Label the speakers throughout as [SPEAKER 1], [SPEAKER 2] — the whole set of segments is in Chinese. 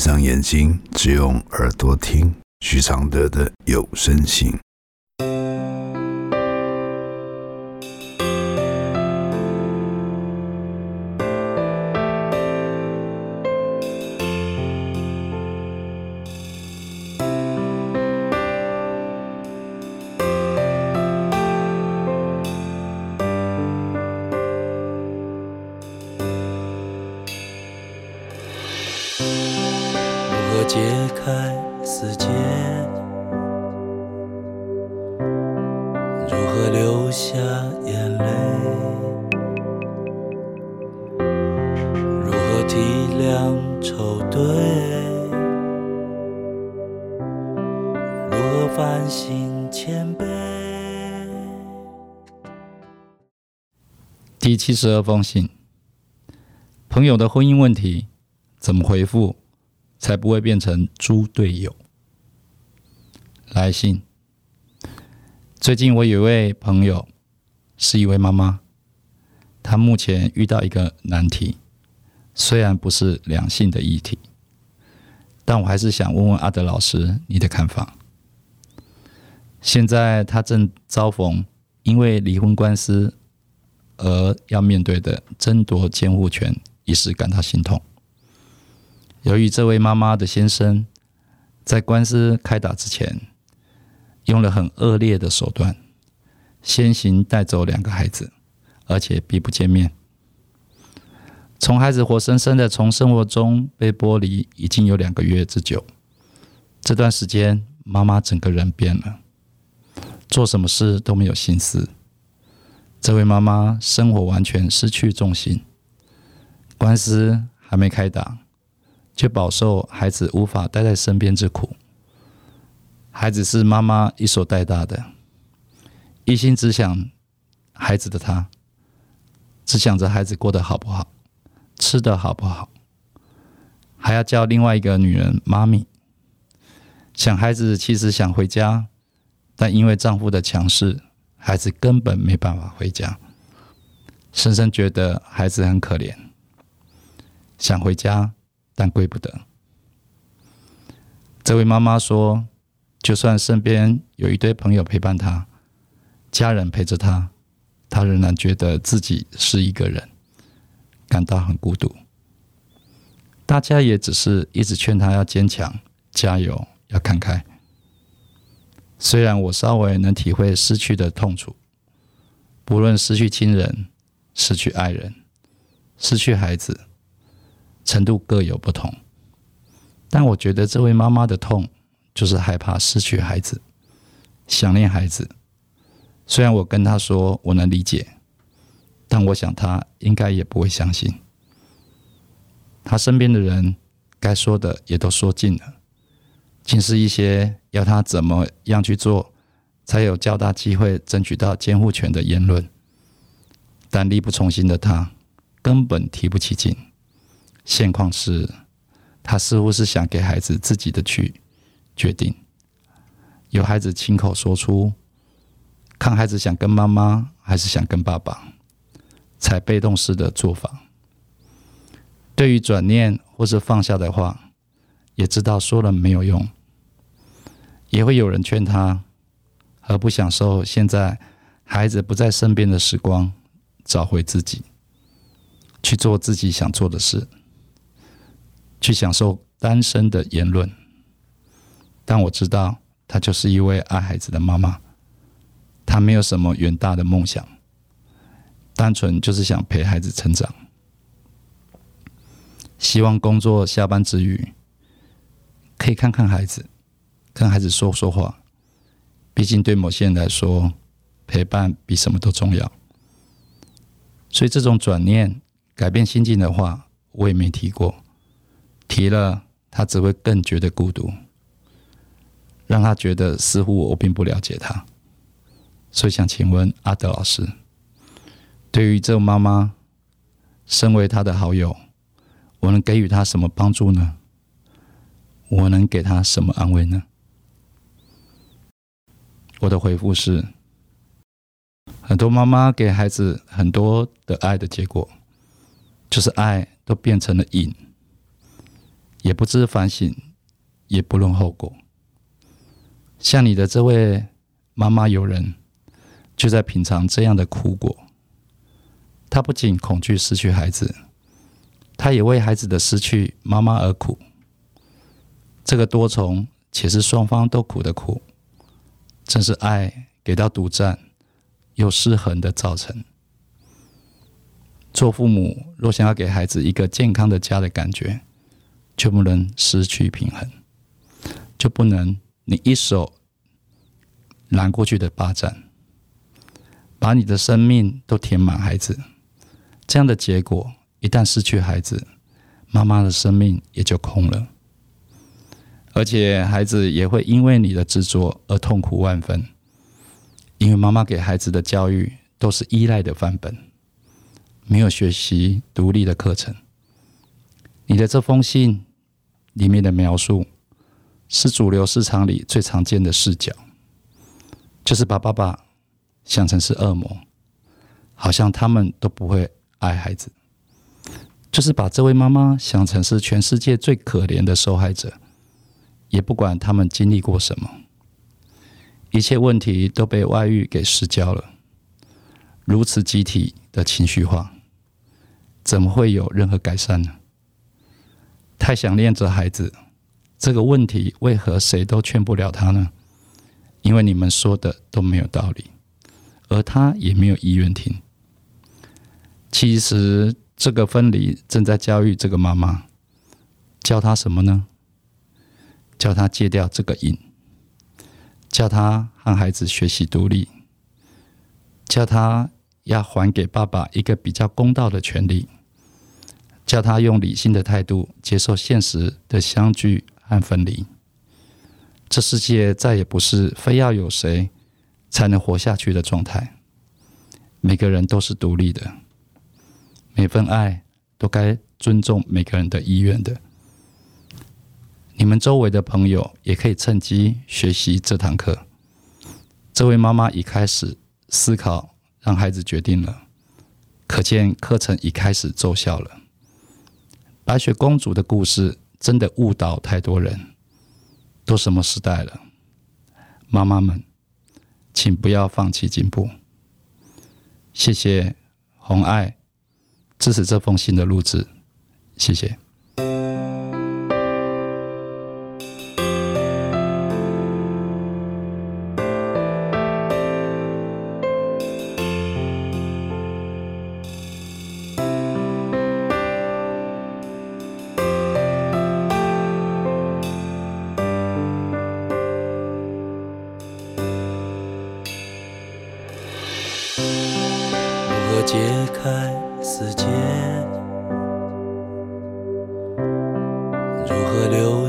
[SPEAKER 1] 闭上眼睛，只用耳朵听许常德的有声信。
[SPEAKER 2] 开死结？如何流下眼泪？如何体谅愁对？如何反省谦卑？
[SPEAKER 3] 第七十二封信，朋友的婚姻问题怎么回复才不会变成猪队友？来信，最近我有一位朋友是一位妈妈，她目前遇到一个难题，虽然不是两性的议题，但我还是想问问阿德老师你的看法。现在她正遭逢因为离婚官司。而要面对的争夺监护权一时感到心痛。由于这位妈妈的先生在官司开打之前，用了很恶劣的手段，先行带走两个孩子，而且避不见面。从孩子活生生的从生活中被剥离，已经有两个月之久。这段时间，妈妈整个人变了，做什么事都没有心思。这位妈妈生活完全失去重心，官司还没开打，却饱受孩子无法待在身边之苦。孩子是妈妈一手带大的，一心只想孩子的她，只想着孩子过得好不好，吃的好不好，还要叫另外一个女人妈咪。想孩子其实想回家，但因为丈夫的强势。孩子根本没办法回家，深深觉得孩子很可怜，想回家，但归不得。这位妈妈说：“就算身边有一堆朋友陪伴她，家人陪着她，她仍然觉得自己是一个人，感到很孤独。大家也只是一直劝她要坚强、加油、要看开。”虽然我稍微能体会失去的痛楚，不论失去亲人、失去爱人、失去孩子，程度各有不同，但我觉得这位妈妈的痛就是害怕失去孩子，想念孩子。虽然我跟她说我能理解，但我想她应该也不会相信。她身边的人该说的也都说尽了。竟是一些要她怎么样去做，才有较大机会争取到监护权的言论，但力不从心的她根本提不起劲。现况是，他似乎是想给孩子自己的去决定，由孩子亲口说出，看孩子想跟妈妈还是想跟爸爸，采被动式的做法。对于转念或是放下的话，也知道说了没有用。也会有人劝他，何不享受现在孩子不在身边的时光，找回自己，去做自己想做的事，去享受单身的言论。但我知道，她就是一位爱孩子的妈妈，她没有什么远大的梦想，单纯就是想陪孩子成长，希望工作下班之余，可以看看孩子。跟孩子说说话，毕竟对某些人来说，陪伴比什么都重要。所以这种转念、改变心境的话，我也没提过。提了，他只会更觉得孤独，让他觉得似乎我并不了解他。所以想请问阿德老师，对于这妈妈，身为他的好友，我能给予他什么帮助呢？我能给他什么安慰呢？我的回复是：很多妈妈给孩子很多的爱的结果，就是爱都变成了瘾。也不知反省，也不论后果。像你的这位妈妈友人，就在品尝这样的苦果。她不仅恐惧失去孩子，她也为孩子的失去妈妈而苦。这个多重且是双方都苦的苦，正是爱给到独占又失衡的造成。做父母若想要给孩子一个健康的家的感觉，就不能失去平衡，就不能你一手拦过去的巴掌，把你的生命都填满孩子。这样的结果，一旦失去孩子，妈妈的生命也就空了，而且孩子也会因为你的执着而痛苦万分，因为妈妈给孩子的教育都是依赖的范本。没有学习独立的课程。你的这封信里面的描述，是主流市场里最常见的视角，就是把爸爸想成是恶魔，好像他们都不会爱孩子；就是把这位妈妈想成是全世界最可怜的受害者，也不管他们经历过什么，一切问题都被外遇给失焦了，如此集体的情绪化。怎么会有任何改善呢？太想念着孩子，这个问题为何谁都劝不了他呢？因为你们说的都没有道理，而他也没有意愿听。其实这个分离正在教育这个妈妈，教他什么呢？教他戒掉这个瘾，教他和孩子学习独立，教他要还给爸爸一个比较公道的权利。叫他用理性的态度接受现实的相聚和分离。这世界再也不是非要有谁才能活下去的状态。每个人都是独立的，每份爱都该尊重每个人的意愿的。你们周围的朋友也可以趁机学习这堂课。这位妈妈已开始思考让孩子决定了，可见课程已开始奏效了。白雪公主的故事真的误导太多人。都什么时代了，妈妈们，请不要放弃进步。谢谢红爱支持这封信的录制，谢谢。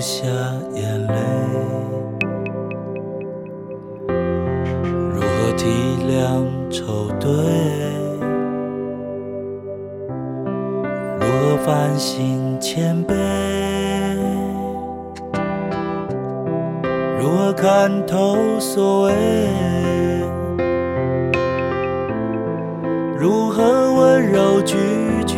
[SPEAKER 2] 下眼泪？如何体谅愁对？如何反省谦卑？如何看透所谓？如何温柔拒绝？